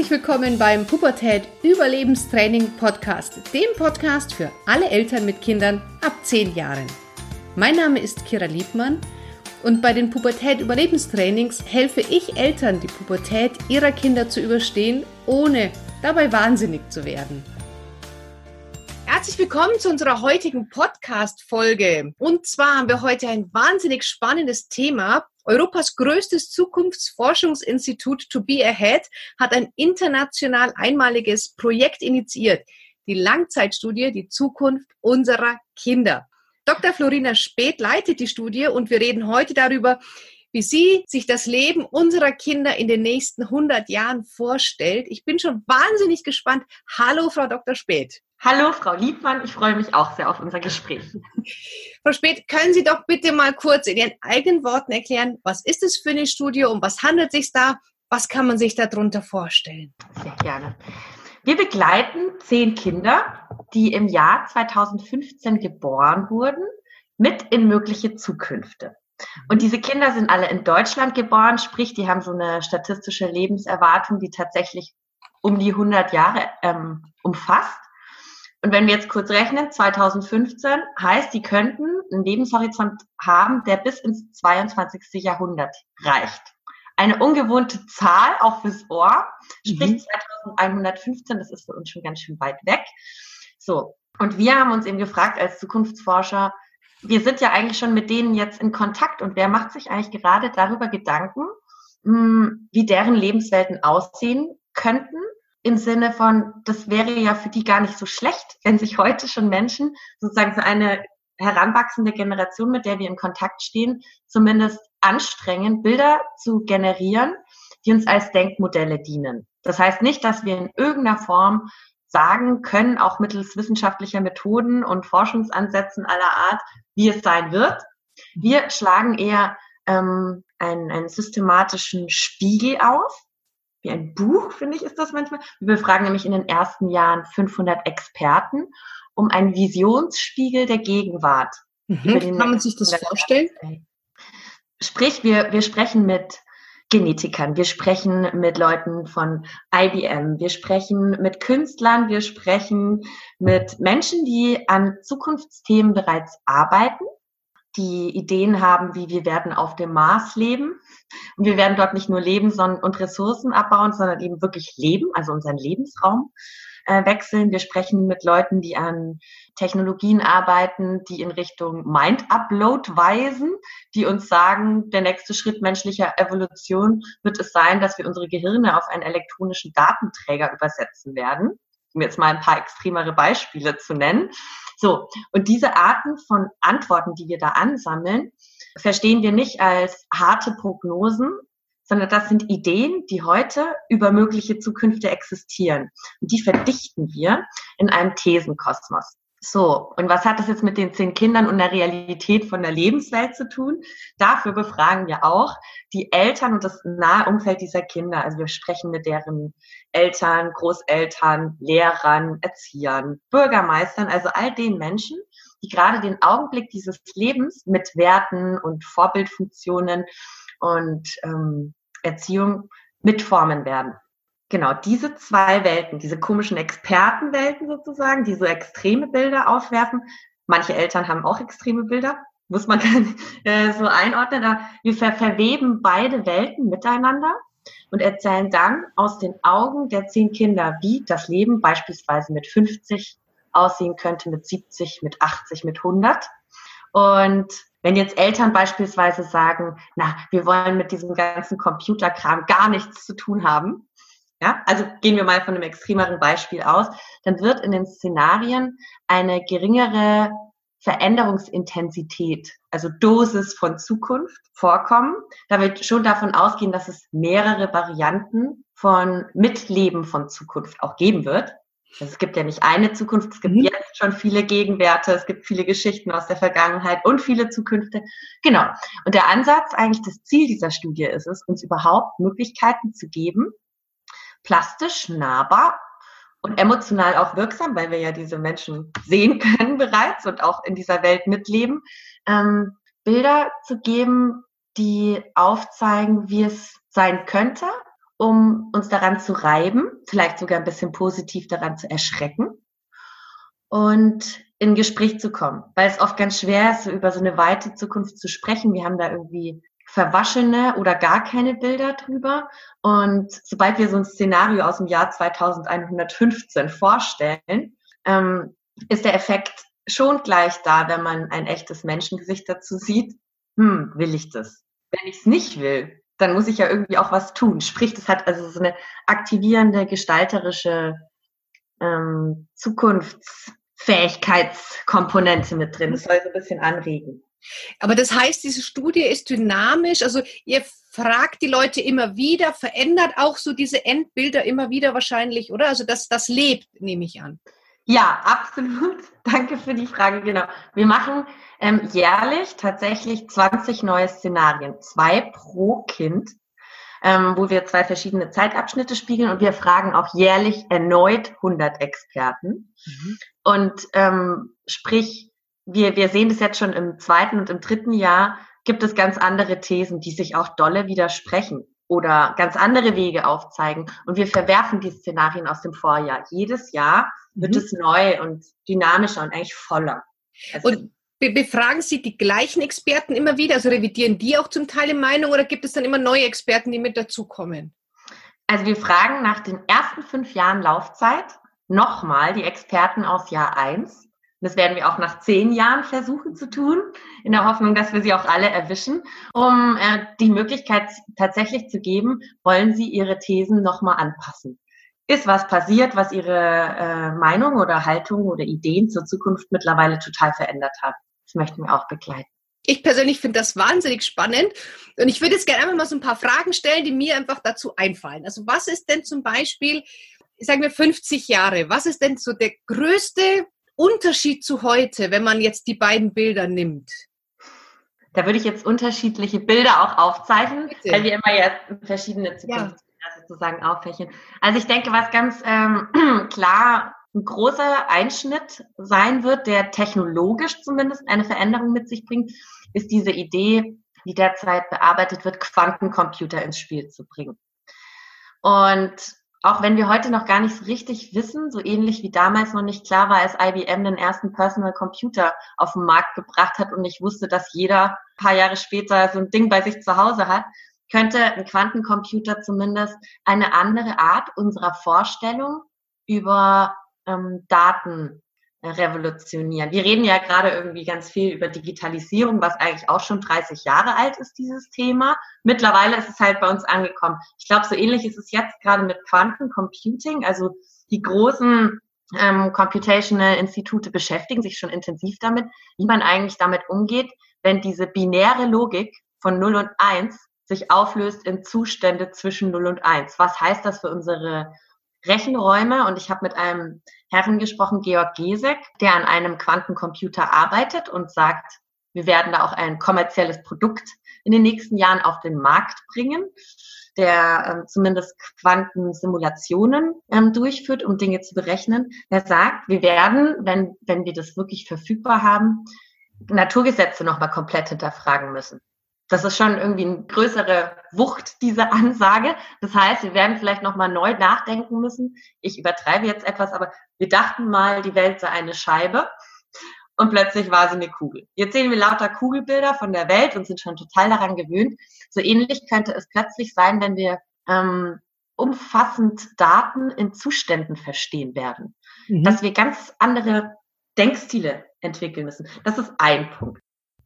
Herzlich willkommen beim Pubertät Überlebenstraining Podcast, dem Podcast für alle Eltern mit Kindern ab 10 Jahren. Mein Name ist Kira Liebmann und bei den Pubertät Überlebenstrainings helfe ich Eltern, die Pubertät ihrer Kinder zu überstehen, ohne dabei wahnsinnig zu werden. Herzlich willkommen zu unserer heutigen Podcast-Folge. Und zwar haben wir heute ein wahnsinnig spannendes Thema. Europas größtes Zukunftsforschungsinstitut To Be Ahead hat ein international einmaliges Projekt initiiert. Die Langzeitstudie Die Zukunft unserer Kinder. Dr. Florina Speth leitet die Studie und wir reden heute darüber, wie sie sich das Leben unserer Kinder in den nächsten 100 Jahren vorstellt. Ich bin schon wahnsinnig gespannt. Hallo, Frau Dr. Speth. Hallo, Frau Liebmann. Ich freue mich auch sehr auf unser Gespräch. Frau Speth, können Sie doch bitte mal kurz in Ihren eigenen Worten erklären, was ist es für eine Studie, um was handelt es sich da? Was kann man sich darunter vorstellen? Sehr gerne. Wir begleiten zehn Kinder, die im Jahr 2015 geboren wurden, mit in mögliche Zukünfte. Und diese Kinder sind alle in Deutschland geboren, sprich, die haben so eine statistische Lebenserwartung, die tatsächlich um die 100 Jahre ähm, umfasst. Und wenn wir jetzt kurz rechnen, 2015 heißt, die könnten einen Lebenshorizont haben, der bis ins 22. Jahrhundert reicht. Eine ungewohnte Zahl, auch fürs Ohr. Sprich mhm. 2115, das ist für uns schon ganz schön weit weg. So. Und wir haben uns eben gefragt als Zukunftsforscher, wir sind ja eigentlich schon mit denen jetzt in Kontakt und wer macht sich eigentlich gerade darüber Gedanken, hm, wie deren Lebenswelten aussehen könnten im Sinne von, das wäre ja für die gar nicht so schlecht, wenn sich heute schon Menschen sozusagen für eine heranwachsende Generation, mit der wir in Kontakt stehen, zumindest anstrengen, Bilder zu generieren, die uns als Denkmodelle dienen. Das heißt nicht, dass wir in irgendeiner Form sagen können, auch mittels wissenschaftlicher Methoden und Forschungsansätzen aller Art, wie es sein wird. Wir schlagen eher ähm, einen, einen systematischen Spiegel auf, wie ein Buch, finde ich, ist das manchmal. Wir befragen nämlich in den ersten Jahren 500 Experten um einen Visionsspiegel der Gegenwart. Mhm. Kann man sich das vorstellen? Sprich, wir, wir sprechen mit Genetikern, wir sprechen mit Leuten von IBM, wir sprechen mit Künstlern, wir sprechen mit Menschen, die an Zukunftsthemen bereits arbeiten die Ideen haben, wie wir werden auf dem Mars leben. Und wir werden dort nicht nur leben sondern, und Ressourcen abbauen, sondern eben wirklich leben, also unseren Lebensraum äh, wechseln. Wir sprechen mit Leuten, die an Technologien arbeiten, die in Richtung Mind-Upload weisen, die uns sagen, der nächste Schritt menschlicher Evolution wird es sein, dass wir unsere Gehirne auf einen elektronischen Datenträger übersetzen werden um jetzt mal ein paar extremere Beispiele zu nennen. So, und diese Arten von Antworten, die wir da ansammeln, verstehen wir nicht als harte Prognosen, sondern das sind Ideen, die heute über mögliche Zukünfte existieren. Und die verdichten wir in einem Thesenkosmos. So, und was hat das jetzt mit den zehn Kindern und der Realität von der Lebenswelt zu tun? Dafür befragen wir auch die Eltern und das nahe Umfeld dieser Kinder. Also wir sprechen mit deren Eltern, Großeltern, Lehrern, Erziehern, Bürgermeistern, also all den Menschen, die gerade den Augenblick dieses Lebens mit Werten und Vorbildfunktionen und ähm, Erziehung mitformen werden genau diese zwei Welten, diese komischen Expertenwelten sozusagen, die so extreme Bilder aufwerfen. Manche Eltern haben auch extreme Bilder, muss man äh, so einordnen. Aber wir ver verweben beide Welten miteinander und erzählen dann aus den Augen der zehn Kinder, wie das Leben beispielsweise mit 50 aussehen könnte, mit 70, mit 80, mit 100. Und wenn jetzt Eltern beispielsweise sagen, na, wir wollen mit diesem ganzen Computerkram gar nichts zu tun haben, ja, also gehen wir mal von einem extremeren Beispiel aus, dann wird in den Szenarien eine geringere Veränderungsintensität, also Dosis von Zukunft vorkommen. Da wird schon davon ausgehen, dass es mehrere Varianten von Mitleben von Zukunft auch geben wird. Also es gibt ja nicht eine Zukunft, es gibt mhm. jetzt schon viele Gegenwerte, es gibt viele Geschichten aus der Vergangenheit und viele Zukünfte. Genau. Und der Ansatz, eigentlich das Ziel dieser Studie ist es, uns überhaupt Möglichkeiten zu geben, plastisch, nahbar und emotional auch wirksam, weil wir ja diese Menschen sehen können bereits und auch in dieser Welt mitleben, ähm, Bilder zu geben, die aufzeigen, wie es sein könnte um uns daran zu reiben, vielleicht sogar ein bisschen positiv daran zu erschrecken und in Gespräch zu kommen, weil es oft ganz schwer ist, über so eine weite Zukunft zu sprechen. Wir haben da irgendwie verwaschene oder gar keine Bilder drüber. Und sobald wir so ein Szenario aus dem Jahr 2115 vorstellen, ähm, ist der Effekt schon gleich da, wenn man ein echtes Menschengesicht dazu sieht. Hm, will ich das? Wenn ich es nicht will, dann muss ich ja irgendwie auch was tun. Sprich, das hat also so eine aktivierende, gestalterische ähm, Zukunftsfähigkeitskomponente mit drin. Das soll so ein bisschen anregen. Aber das heißt, diese Studie ist dynamisch, also ihr fragt die Leute immer wieder, verändert auch so diese Endbilder immer wieder wahrscheinlich, oder? Also das, das lebt, nehme ich an. Ja, absolut. Danke für die Frage. Genau. Wir machen ähm, jährlich tatsächlich 20 neue Szenarien, zwei pro Kind, ähm, wo wir zwei verschiedene Zeitabschnitte spiegeln und wir fragen auch jährlich erneut 100 Experten. Mhm. Und ähm, sprich, wir, wir sehen das jetzt schon im zweiten und im dritten Jahr, gibt es ganz andere Thesen, die sich auch dolle widersprechen oder ganz andere Wege aufzeigen. Und wir verwerfen die Szenarien aus dem Vorjahr. Jedes Jahr wird mhm. es neu und dynamischer und eigentlich voller. Also und be befragen Sie die gleichen Experten immer wieder? Also revidieren die auch zum Teil die Meinung oder gibt es dann immer neue Experten, die mit dazukommen? Also wir fragen nach den ersten fünf Jahren Laufzeit nochmal die Experten aus Jahr eins das werden wir auch nach zehn Jahren versuchen zu tun, in der Hoffnung, dass wir sie auch alle erwischen, um äh, die Möglichkeit tatsächlich zu geben, wollen sie ihre Thesen nochmal anpassen. Ist was passiert, was ihre äh, Meinung oder Haltung oder Ideen zur Zukunft mittlerweile total verändert hat? Das möchten wir auch begleiten. Ich persönlich finde das wahnsinnig spannend und ich würde jetzt gerne einfach mal so ein paar Fragen stellen, die mir einfach dazu einfallen. Also was ist denn zum Beispiel, sagen wir 50 Jahre, was ist denn so der größte Unterschied zu heute, wenn man jetzt die beiden Bilder nimmt? Da würde ich jetzt unterschiedliche Bilder auch aufzeichnen, Bitte. weil wir immer ja verschiedene Zukunftsbilder ja. sozusagen auffächern. Also ich denke, was ganz ähm, klar ein großer Einschnitt sein wird, der technologisch zumindest eine Veränderung mit sich bringt, ist diese Idee, die derzeit bearbeitet wird, Quantencomputer ins Spiel zu bringen. Und auch wenn wir heute noch gar nicht so richtig wissen, so ähnlich wie damals noch nicht klar war, als IBM den ersten Personal Computer auf den Markt gebracht hat und ich wusste, dass jeder paar Jahre später so ein Ding bei sich zu Hause hat, könnte ein Quantencomputer zumindest eine andere Art unserer Vorstellung über ähm, Daten revolutionieren. Wir reden ja gerade irgendwie ganz viel über Digitalisierung, was eigentlich auch schon 30 Jahre alt ist, dieses Thema. Mittlerweile ist es halt bei uns angekommen. Ich glaube, so ähnlich ist es jetzt gerade mit Quantencomputing. Also die großen ähm, Computational Institute beschäftigen sich schon intensiv damit, wie man eigentlich damit umgeht, wenn diese binäre Logik von 0 und 1 sich auflöst in Zustände zwischen 0 und 1. Was heißt das für unsere Rechenräume und ich habe mit einem Herren gesprochen, Georg Gesek, der an einem Quantencomputer arbeitet und sagt, wir werden da auch ein kommerzielles Produkt in den nächsten Jahren auf den Markt bringen, der ähm, zumindest Quantensimulationen ähm, durchführt, um Dinge zu berechnen. Er sagt, wir werden, wenn, wenn wir das wirklich verfügbar haben, Naturgesetze nochmal komplett hinterfragen müssen. Das ist schon irgendwie eine größere Wucht, diese Ansage. Das heißt, wir werden vielleicht nochmal neu nachdenken müssen. Ich übertreibe jetzt etwas, aber wir dachten mal, die Welt sei eine Scheibe und plötzlich war sie eine Kugel. Jetzt sehen wir lauter Kugelbilder von der Welt und sind schon total daran gewöhnt. So ähnlich könnte es plötzlich sein, wenn wir ähm, umfassend Daten in Zuständen verstehen werden. Mhm. Dass wir ganz andere Denkstile entwickeln müssen. Das ist ein Punkt.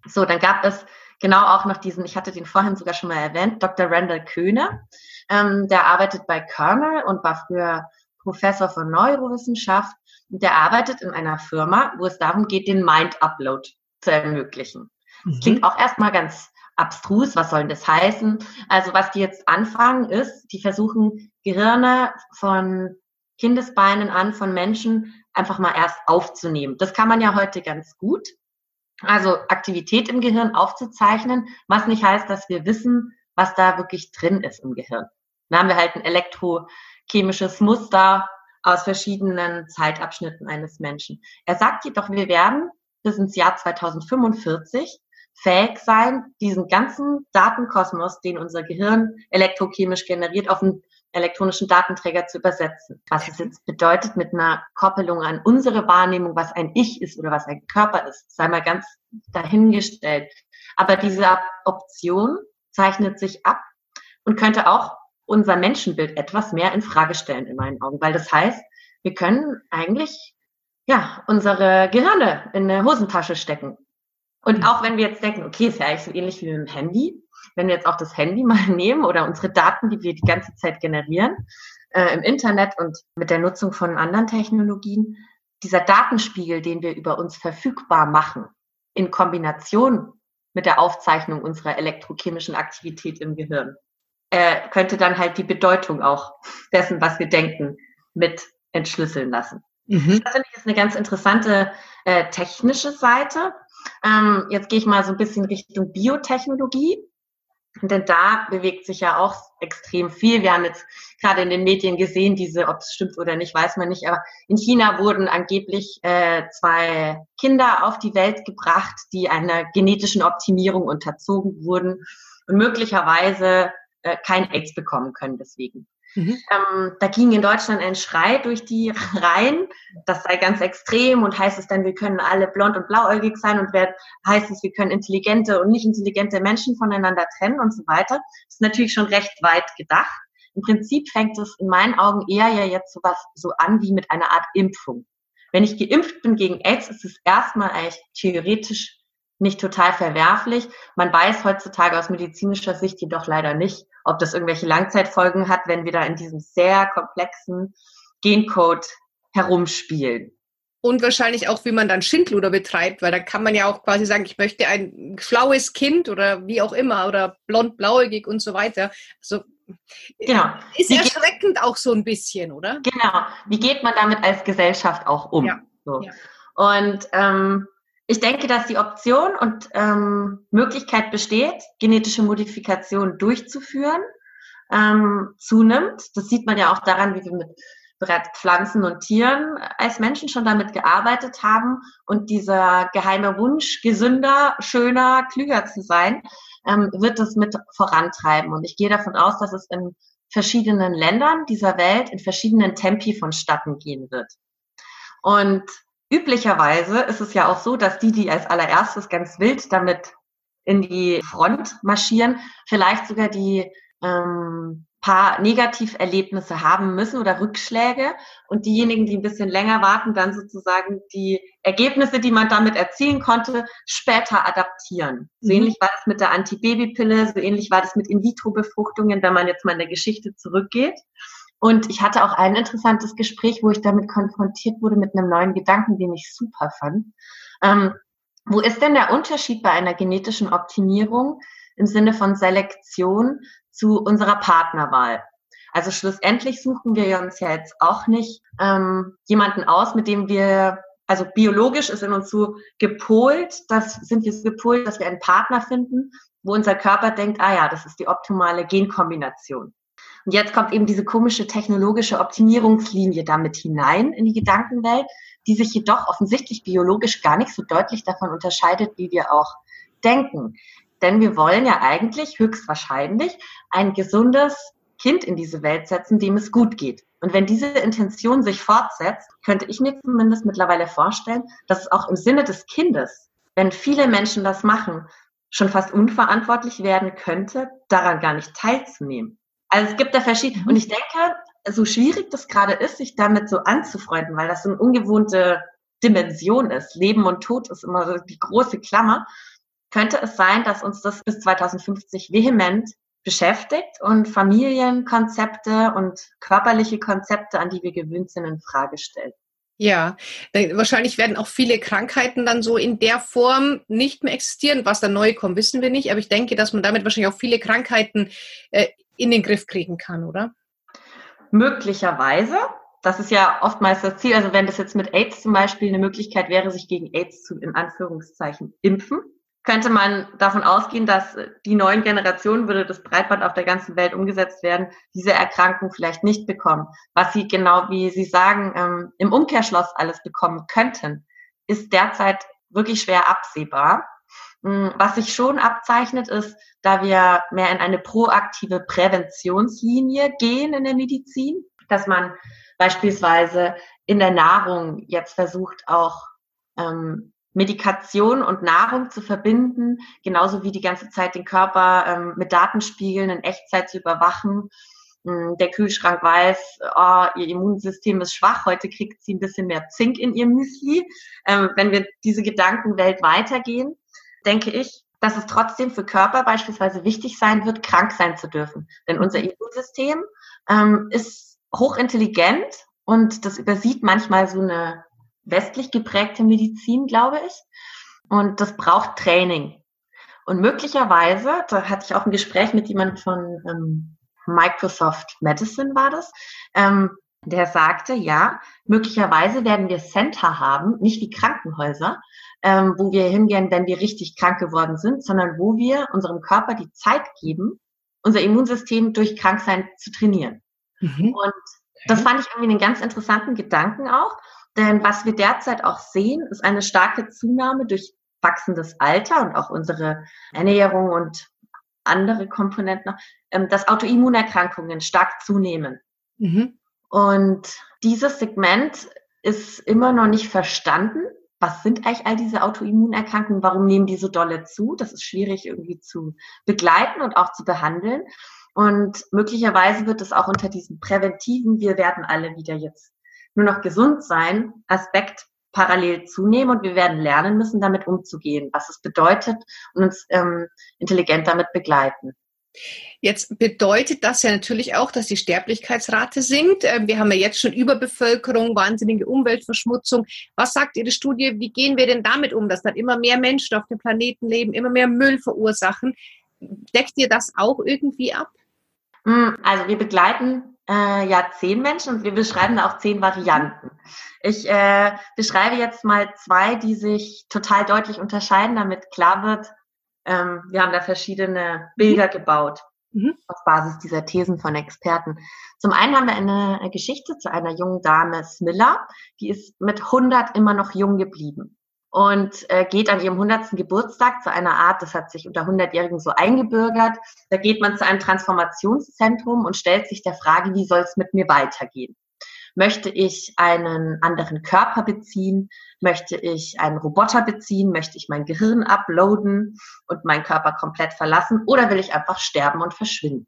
So, dann gab es genau auch noch diesen, ich hatte den vorhin sogar schon mal erwähnt, Dr. Randall Köhne. Ähm, der arbeitet bei Kernel und war früher Professor für Neurowissenschaft. Und der arbeitet in einer Firma, wo es darum geht, den Mind-Upload zu ermöglichen. Mhm. Klingt auch erstmal ganz abstrus. Was soll denn das heißen? Also was die jetzt anfangen ist, die versuchen Gehirne von Kindesbeinen an, von Menschen einfach mal erst aufzunehmen. Das kann man ja heute ganz gut also Aktivität im Gehirn aufzuzeichnen, was nicht heißt, dass wir wissen, was da wirklich drin ist im Gehirn. Dann haben wir halt ein elektrochemisches Muster aus verschiedenen Zeitabschnitten eines Menschen. Er sagt jedoch, wir werden bis ins Jahr 2045 fähig sein, diesen ganzen Datenkosmos, den unser Gehirn elektrochemisch generiert, auf ein elektronischen Datenträger zu übersetzen. Was es jetzt bedeutet mit einer Koppelung an unsere Wahrnehmung, was ein Ich ist oder was ein Körper ist, sei mal ganz dahingestellt. Aber diese Option zeichnet sich ab und könnte auch unser Menschenbild etwas mehr in Frage stellen in meinen Augen, weil das heißt, wir können eigentlich ja unsere Gehirne in eine Hosentasche stecken. Und auch wenn wir jetzt denken, okay, ist ja eigentlich so ähnlich wie mit dem Handy, wenn wir jetzt auch das Handy mal nehmen oder unsere Daten, die wir die ganze Zeit generieren äh, im Internet und mit der Nutzung von anderen Technologien, dieser Datenspiegel, den wir über uns verfügbar machen, in Kombination mit der Aufzeichnung unserer elektrochemischen Aktivität im Gehirn, äh, könnte dann halt die Bedeutung auch dessen, was wir denken, mit entschlüsseln lassen. Mhm. Das finde ich ist eine ganz interessante äh, technische Seite. Ähm, jetzt gehe ich mal so ein bisschen Richtung Biotechnologie. Denn da bewegt sich ja auch extrem viel. Wir haben jetzt gerade in den Medien gesehen, diese, ob es stimmt oder nicht, weiß man nicht. Aber in China wurden angeblich äh, zwei Kinder auf die Welt gebracht, die einer genetischen Optimierung unterzogen wurden und möglicherweise äh, kein AIDS bekommen können deswegen. Mhm. Ähm, da ging in Deutschland ein Schrei durch die Reihen, das sei ganz extrem und heißt es dann, wir können alle blond und blauäugig sein und wer, heißt es, wir können intelligente und nicht intelligente Menschen voneinander trennen und so weiter. Das ist natürlich schon recht weit gedacht. Im Prinzip fängt es in meinen Augen eher ja jetzt so was so an wie mit einer Art Impfung. Wenn ich geimpft bin gegen AIDS, ist es erstmal eigentlich theoretisch nicht total verwerflich. Man weiß heutzutage aus medizinischer Sicht jedoch leider nicht, ob das irgendwelche Langzeitfolgen hat, wenn wir da in diesem sehr komplexen Gencode herumspielen. Und wahrscheinlich auch, wie man dann Schindluder betreibt, weil da kann man ja auch quasi sagen, ich möchte ein schlaues Kind oder wie auch immer oder blond, blauäugig und so weiter. Also genau. ist wie erschreckend auch so ein bisschen, oder? Genau. Wie geht man damit als Gesellschaft auch um? Ja. So. Ja. Und ähm, ich denke, dass die Option und ähm, Möglichkeit besteht, genetische Modifikation durchzuführen, ähm, zunimmt. Das sieht man ja auch daran, wie wir mit bereits Pflanzen und Tieren als Menschen schon damit gearbeitet haben. Und dieser geheime Wunsch, gesünder, schöner, klüger zu sein, ähm, wird das mit vorantreiben. Und ich gehe davon aus, dass es in verschiedenen Ländern dieser Welt in verschiedenen Tempi vonstatten gehen wird. Und üblicherweise ist es ja auch so, dass die, die als allererstes ganz wild damit in die Front marschieren, vielleicht sogar die ähm, paar Negativerlebnisse haben müssen oder Rückschläge und diejenigen, die ein bisschen länger warten, dann sozusagen die Ergebnisse, die man damit erzielen konnte, später adaptieren. So mhm. ähnlich war das mit der Antibabypille, so ähnlich war das mit In-vitro-Befruchtungen, wenn man jetzt mal in der Geschichte zurückgeht. Und ich hatte auch ein interessantes Gespräch, wo ich damit konfrontiert wurde mit einem neuen Gedanken, den ich super fand. Ähm, wo ist denn der Unterschied bei einer genetischen Optimierung im Sinne von Selektion zu unserer Partnerwahl? Also schlussendlich suchen wir uns ja jetzt auch nicht ähm, jemanden aus, mit dem wir, also biologisch ist in uns so gepolt, das sind wir so gepolt, dass wir einen Partner finden, wo unser Körper denkt, ah ja, das ist die optimale Genkombination. Und jetzt kommt eben diese komische technologische Optimierungslinie damit hinein in die Gedankenwelt, die sich jedoch offensichtlich biologisch gar nicht so deutlich davon unterscheidet, wie wir auch denken. Denn wir wollen ja eigentlich höchstwahrscheinlich ein gesundes Kind in diese Welt setzen, dem es gut geht. Und wenn diese Intention sich fortsetzt, könnte ich mir zumindest mittlerweile vorstellen, dass es auch im Sinne des Kindes, wenn viele Menschen das machen, schon fast unverantwortlich werden könnte, daran gar nicht teilzunehmen. Also es gibt da verschiedene. Mhm. Und ich denke, so schwierig das gerade ist, sich damit so anzufreunden, weil das so eine ungewohnte Dimension ist. Leben und Tod ist immer so die große Klammer. Könnte es sein, dass uns das bis 2050 vehement beschäftigt und Familienkonzepte und körperliche Konzepte, an die wir gewöhnt sind, in Frage stellt? Ja, wahrscheinlich werden auch viele Krankheiten dann so in der Form nicht mehr existieren. Was da neu kommt, wissen wir nicht. Aber ich denke, dass man damit wahrscheinlich auch viele Krankheiten äh, in den Griff kriegen kann, oder? Möglicherweise. Das ist ja oftmals das Ziel. Also wenn das jetzt mit AIDS zum Beispiel eine Möglichkeit wäre, sich gegen AIDS zu, in Anführungszeichen, impfen, könnte man davon ausgehen, dass die neuen Generationen, würde das Breitband auf der ganzen Welt umgesetzt werden, diese Erkrankung vielleicht nicht bekommen. Was sie genau, wie Sie sagen, ähm, im Umkehrschloss alles bekommen könnten, ist derzeit wirklich schwer absehbar. Hm, was sich schon abzeichnet, ist, da wir mehr in eine proaktive Präventionslinie gehen in der Medizin, dass man beispielsweise in der Nahrung jetzt versucht, auch ähm, Medikation und Nahrung zu verbinden, genauso wie die ganze Zeit den Körper ähm, mit Datenspiegeln in Echtzeit zu überwachen. Ähm, der Kühlschrank weiß, oh, ihr Immunsystem ist schwach, heute kriegt sie ein bisschen mehr Zink in ihr Müsli. Ähm, wenn wir diese Gedankenwelt weitergehen, denke ich, dass es trotzdem für Körper beispielsweise wichtig sein wird, krank sein zu dürfen. Denn unser mhm. Immunsystem ähm, ist hochintelligent und das übersieht manchmal so eine westlich geprägte Medizin, glaube ich. Und das braucht Training. Und möglicherweise, da hatte ich auch ein Gespräch mit jemandem von ähm, Microsoft Medicine war das, ähm, der sagte, ja, möglicherweise werden wir Center haben, nicht wie Krankenhäuser, ähm, wo wir hingehen, wenn wir richtig krank geworden sind, sondern wo wir unserem Körper die Zeit geben, unser Immunsystem durch Kranksein zu trainieren. Mhm. Und das fand ich irgendwie einen ganz interessanten Gedanken auch. Denn was wir derzeit auch sehen, ist eine starke Zunahme durch wachsendes Alter und auch unsere Ernährung und andere Komponenten, ähm, dass Autoimmunerkrankungen stark zunehmen. Mhm. Und dieses Segment ist immer noch nicht verstanden. Was sind eigentlich all diese Autoimmunerkrankungen? Warum nehmen die so dolle zu? Das ist schwierig irgendwie zu begleiten und auch zu behandeln. Und möglicherweise wird es auch unter diesem präventiven, wir werden alle wieder jetzt nur noch gesund sein, Aspekt parallel zunehmen und wir werden lernen müssen, damit umzugehen, was es bedeutet und uns ähm, intelligent damit begleiten. Jetzt bedeutet das ja natürlich auch, dass die Sterblichkeitsrate sinkt. Ähm, wir haben ja jetzt schon Überbevölkerung, wahnsinnige Umweltverschmutzung. Was sagt Ihre Studie? Wie gehen wir denn damit um, dass dann immer mehr Menschen auf dem Planeten leben, immer mehr Müll verursachen? Deckt ihr das auch irgendwie ab? Hm, also wir begleiten äh, ja zehn Menschen und wir beschreiben da auch zehn Varianten. Ich äh, beschreibe jetzt mal zwei, die sich total deutlich unterscheiden, damit klar wird, ähm, wir haben da verschiedene Bilder gebaut mhm. auf Basis dieser Thesen von Experten. Zum einen haben wir eine Geschichte zu einer jungen Dame, Smilla, die ist mit 100 immer noch jung geblieben und äh, geht an ihrem 100. Geburtstag zu einer Art, das hat sich unter 100-Jährigen so eingebürgert, da geht man zu einem Transformationszentrum und stellt sich der Frage, wie soll es mit mir weitergehen? Möchte ich einen anderen Körper beziehen? Möchte ich einen Roboter beziehen? Möchte ich mein Gehirn uploaden und meinen Körper komplett verlassen? Oder will ich einfach sterben und verschwinden?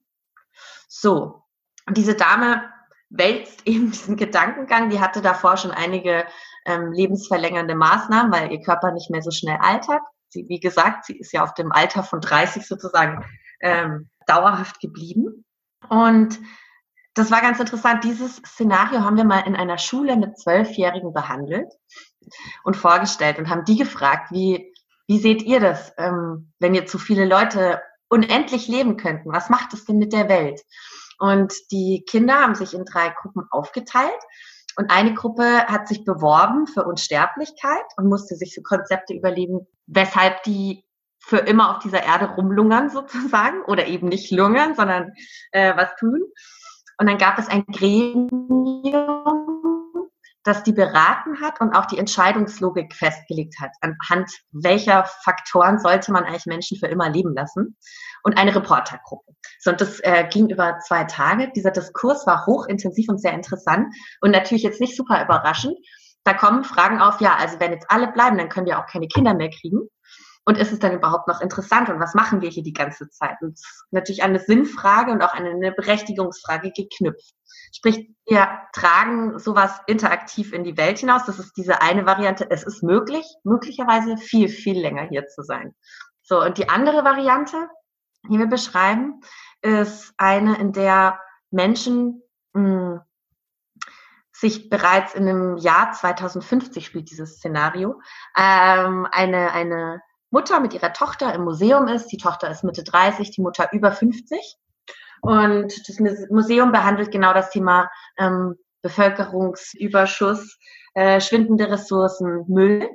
So, und diese Dame wälzt eben diesen Gedankengang. Die hatte davor schon einige ähm, lebensverlängernde Maßnahmen, weil ihr Körper nicht mehr so schnell altert. Sie, wie gesagt, sie ist ja auf dem Alter von 30 sozusagen ähm, dauerhaft geblieben. Und das war ganz interessant. Dieses Szenario haben wir mal in einer Schule mit Zwölfjährigen behandelt und vorgestellt und haben die gefragt, wie, wie seht ihr das, ähm, wenn ihr zu viele Leute unendlich leben könnten? Was macht es denn mit der Welt? Und die Kinder haben sich in drei Gruppen aufgeteilt und eine Gruppe hat sich beworben für Unsterblichkeit und musste sich so Konzepte überlegen, weshalb die für immer auf dieser Erde rumlungern sozusagen oder eben nicht lungern, sondern äh, was tun. Und dann gab es ein Gremium, das die beraten hat und auch die Entscheidungslogik festgelegt hat. Anhand welcher Faktoren sollte man eigentlich Menschen für immer leben lassen? Und eine Reportergruppe. So, und das äh, ging über zwei Tage. Dieser Diskurs war hochintensiv und sehr interessant und natürlich jetzt nicht super überraschend. Da kommen Fragen auf, ja, also wenn jetzt alle bleiben, dann können wir auch keine Kinder mehr kriegen. Und ist es dann überhaupt noch interessant und was machen wir hier die ganze Zeit? Und natürlich eine Sinnfrage und auch eine Berechtigungsfrage geknüpft. Sprich, wir tragen sowas interaktiv in die Welt hinaus. Das ist diese eine Variante. Es ist möglich, möglicherweise viel, viel länger hier zu sein. So, und die andere Variante, die wir beschreiben, ist eine, in der Menschen mh, hm, sich bereits in dem Jahr 2050 spielt dieses Szenario, ähm, eine, eine Mutter mit ihrer Tochter im Museum ist. Die Tochter ist Mitte 30, die Mutter über 50. Und das Museum behandelt genau das Thema ähm, Bevölkerungsüberschuss, äh, schwindende Ressourcen, Müll.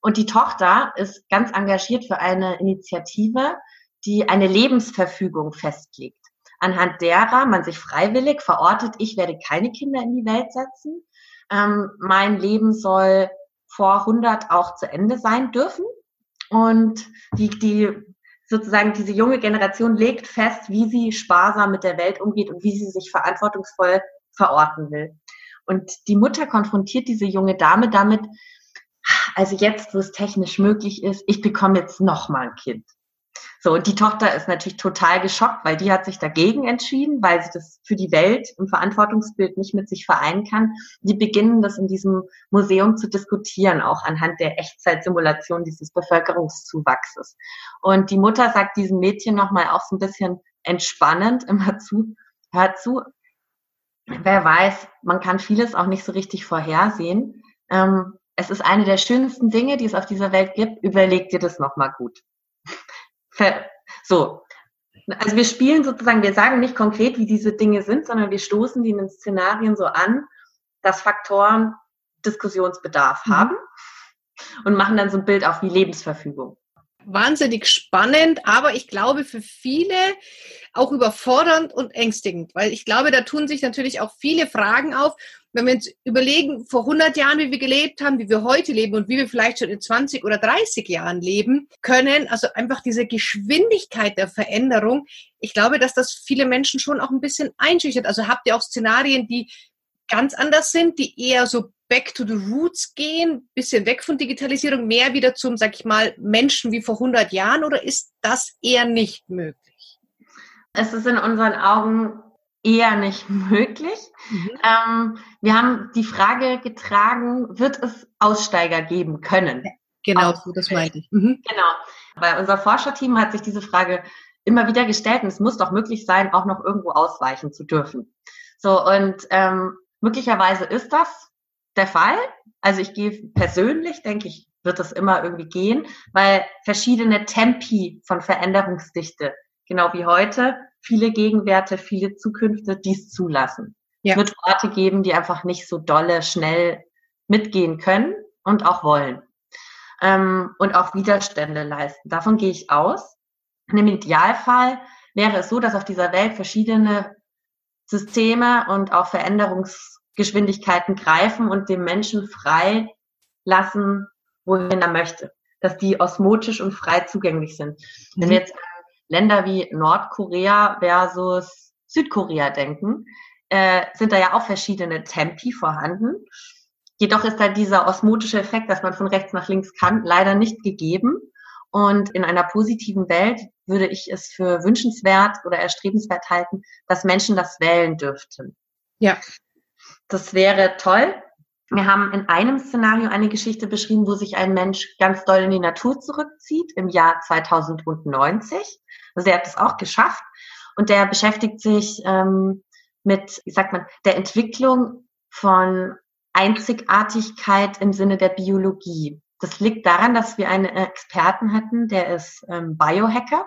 Und die Tochter ist ganz engagiert für eine Initiative, die eine Lebensverfügung festlegt, anhand derer man sich freiwillig verortet, ich werde keine Kinder in die Welt setzen. Ähm, mein Leben soll vor 100 auch zu Ende sein dürfen. Und die, die sozusagen diese junge Generation legt fest, wie sie sparsam mit der Welt umgeht und wie sie sich verantwortungsvoll verorten will. Und die Mutter konfrontiert diese junge Dame damit, also jetzt, wo es technisch möglich ist, ich bekomme jetzt noch mal ein Kind. So, und die Tochter ist natürlich total geschockt, weil die hat sich dagegen entschieden, weil sie das für die Welt im Verantwortungsbild nicht mit sich vereinen kann. Die beginnen das in diesem Museum zu diskutieren, auch anhand der Echtzeitsimulation dieses Bevölkerungszuwachses. Und die Mutter sagt diesem Mädchen nochmal auch so ein bisschen entspannend immer zu, hör zu, wer weiß, man kann vieles auch nicht so richtig vorhersehen. Ähm, es ist eine der schönsten Dinge, die es auf dieser Welt gibt. Überleg dir das nochmal gut. So. Also wir spielen sozusagen, wir sagen nicht konkret, wie diese Dinge sind, sondern wir stoßen die in den Szenarien so an, dass Faktoren Diskussionsbedarf mhm. haben und machen dann so ein Bild auf wie Lebensverfügung. Wahnsinnig spannend, aber ich glaube für viele auch überfordernd und ängstigend, weil ich glaube, da tun sich natürlich auch viele Fragen auf wenn wir uns überlegen, vor 100 Jahren, wie wir gelebt haben, wie wir heute leben und wie wir vielleicht schon in 20 oder 30 Jahren leben können, also einfach diese Geschwindigkeit der Veränderung, ich glaube, dass das viele Menschen schon auch ein bisschen einschüchtert. Also habt ihr auch Szenarien, die ganz anders sind, die eher so back to the roots gehen, bisschen weg von Digitalisierung, mehr wieder zum, sag ich mal, Menschen wie vor 100 Jahren oder ist das eher nicht möglich? Es ist in unseren Augen eher nicht möglich. Mhm. Ähm, wir haben die Frage getragen, wird es Aussteiger geben können? Genau, so das meinte ich. Mhm. Genau. Weil unser Forscherteam hat sich diese Frage immer wieder gestellt und es muss doch möglich sein, auch noch irgendwo ausweichen zu dürfen. So, und ähm, möglicherweise ist das der Fall. Also ich gehe persönlich, denke ich, wird es immer irgendwie gehen, weil verschiedene Tempi von Veränderungsdichte, genau wie heute, viele Gegenwerte, viele Zukünfte dies zulassen. Ja. Es wird Orte geben, die einfach nicht so dolle, schnell mitgehen können und auch wollen. Ähm, und auch Widerstände leisten. Davon gehe ich aus. Und Im Idealfall wäre es so, dass auf dieser Welt verschiedene Systeme und auch Veränderungsgeschwindigkeiten greifen und dem Menschen frei lassen, wohin er möchte. Dass die osmotisch und frei zugänglich sind. Mhm. Wenn wir jetzt Länder wie Nordkorea versus Südkorea denken, äh, sind da ja auch verschiedene Tempi vorhanden. Jedoch ist da dieser osmotische Effekt, dass man von rechts nach links kann, leider nicht gegeben. Und in einer positiven Welt würde ich es für wünschenswert oder erstrebenswert halten, dass Menschen das wählen dürften. Ja. Das wäre toll. Wir haben in einem Szenario eine Geschichte beschrieben, wo sich ein Mensch ganz doll in die Natur zurückzieht im Jahr 2090. Also er hat es auch geschafft und der beschäftigt sich ähm, mit, wie sagt man, der Entwicklung von Einzigartigkeit im Sinne der Biologie. Das liegt daran, dass wir einen Experten hatten, der ist ähm, Biohacker.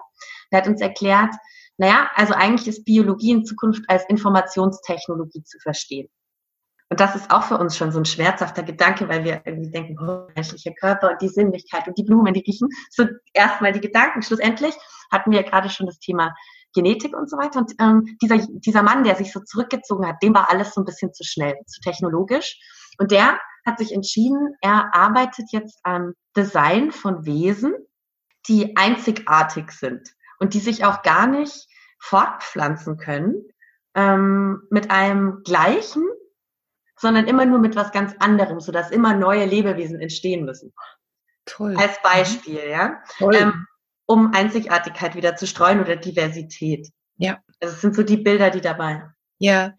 Der hat uns erklärt, naja, also eigentlich ist Biologie in Zukunft als Informationstechnologie zu verstehen. Und das ist auch für uns schon so ein schmerzhafter Gedanke, weil wir irgendwie denken, oh, menschlicher Körper und die Sinnlichkeit und die Blumen, die riechen. So erstmal die Gedanken. Schlussendlich hatten wir gerade schon das Thema Genetik und so weiter. Und ähm, dieser, dieser Mann, der sich so zurückgezogen hat, dem war alles so ein bisschen zu schnell, zu technologisch. Und der hat sich entschieden, er arbeitet jetzt am Design von Wesen, die einzigartig sind und die sich auch gar nicht fortpflanzen können ähm, mit einem gleichen sondern immer nur mit was ganz anderem, sodass immer neue Lebewesen entstehen müssen. Toll. Als Beispiel, ja. Ähm, um Einzigartigkeit wieder zu streuen oder Diversität. Ja. Also es sind so die Bilder, die dabei. Ja,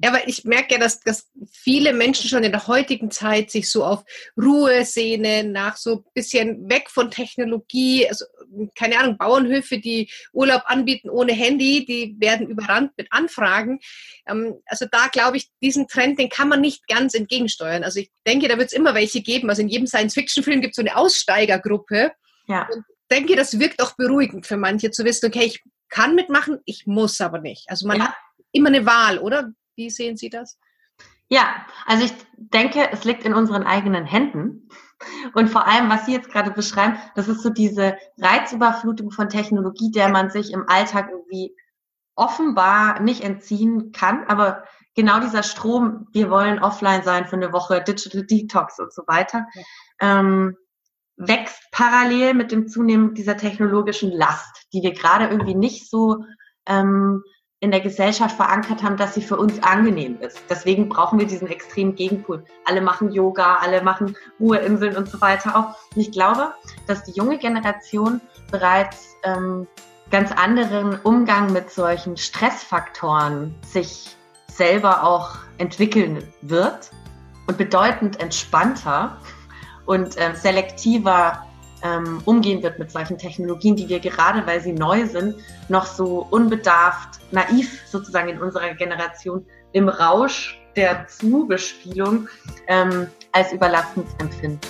ja, weil ich merke ja, dass, dass viele Menschen schon in der heutigen Zeit sich so auf Ruhe sehnen, nach so ein bisschen weg von Technologie, also keine Ahnung, Bauernhöfe, die Urlaub anbieten ohne Handy, die werden überrannt mit Anfragen. Ähm, also da glaube ich, diesen Trend, den kann man nicht ganz entgegensteuern. Also ich denke, da wird es immer welche geben. Also in jedem Science-Fiction-Film gibt es so eine Aussteigergruppe. Ja. Und denke, das wirkt auch beruhigend für manche zu wissen, okay, ich kann mitmachen, ich muss aber nicht. Also man ja. hat immer eine Wahl, oder? Wie sehen Sie das? Ja, also ich denke, es liegt in unseren eigenen Händen. Und vor allem, was Sie jetzt gerade beschreiben, das ist so diese Reizüberflutung von Technologie, der man sich im Alltag irgendwie offenbar nicht entziehen kann. Aber genau dieser Strom, wir wollen offline sein für eine Woche, Digital Detox und so weiter, ähm, wächst parallel mit dem Zunehmen dieser technologischen Last, die wir gerade irgendwie nicht so ähm, in der Gesellschaft verankert haben, dass sie für uns angenehm ist. Deswegen brauchen wir diesen extremen Gegenpool. Alle machen Yoga, alle machen Ruheinseln und so weiter auch. Und ich glaube, dass die junge Generation bereits ähm, ganz anderen Umgang mit solchen Stressfaktoren sich selber auch entwickeln wird und bedeutend entspannter und äh, selektiver ähm, umgehen wird mit solchen Technologien, die wir gerade, weil sie neu sind, noch so unbedarft, naiv sozusagen in unserer Generation im Rausch der Zubespielung ähm, als überlastend empfinden.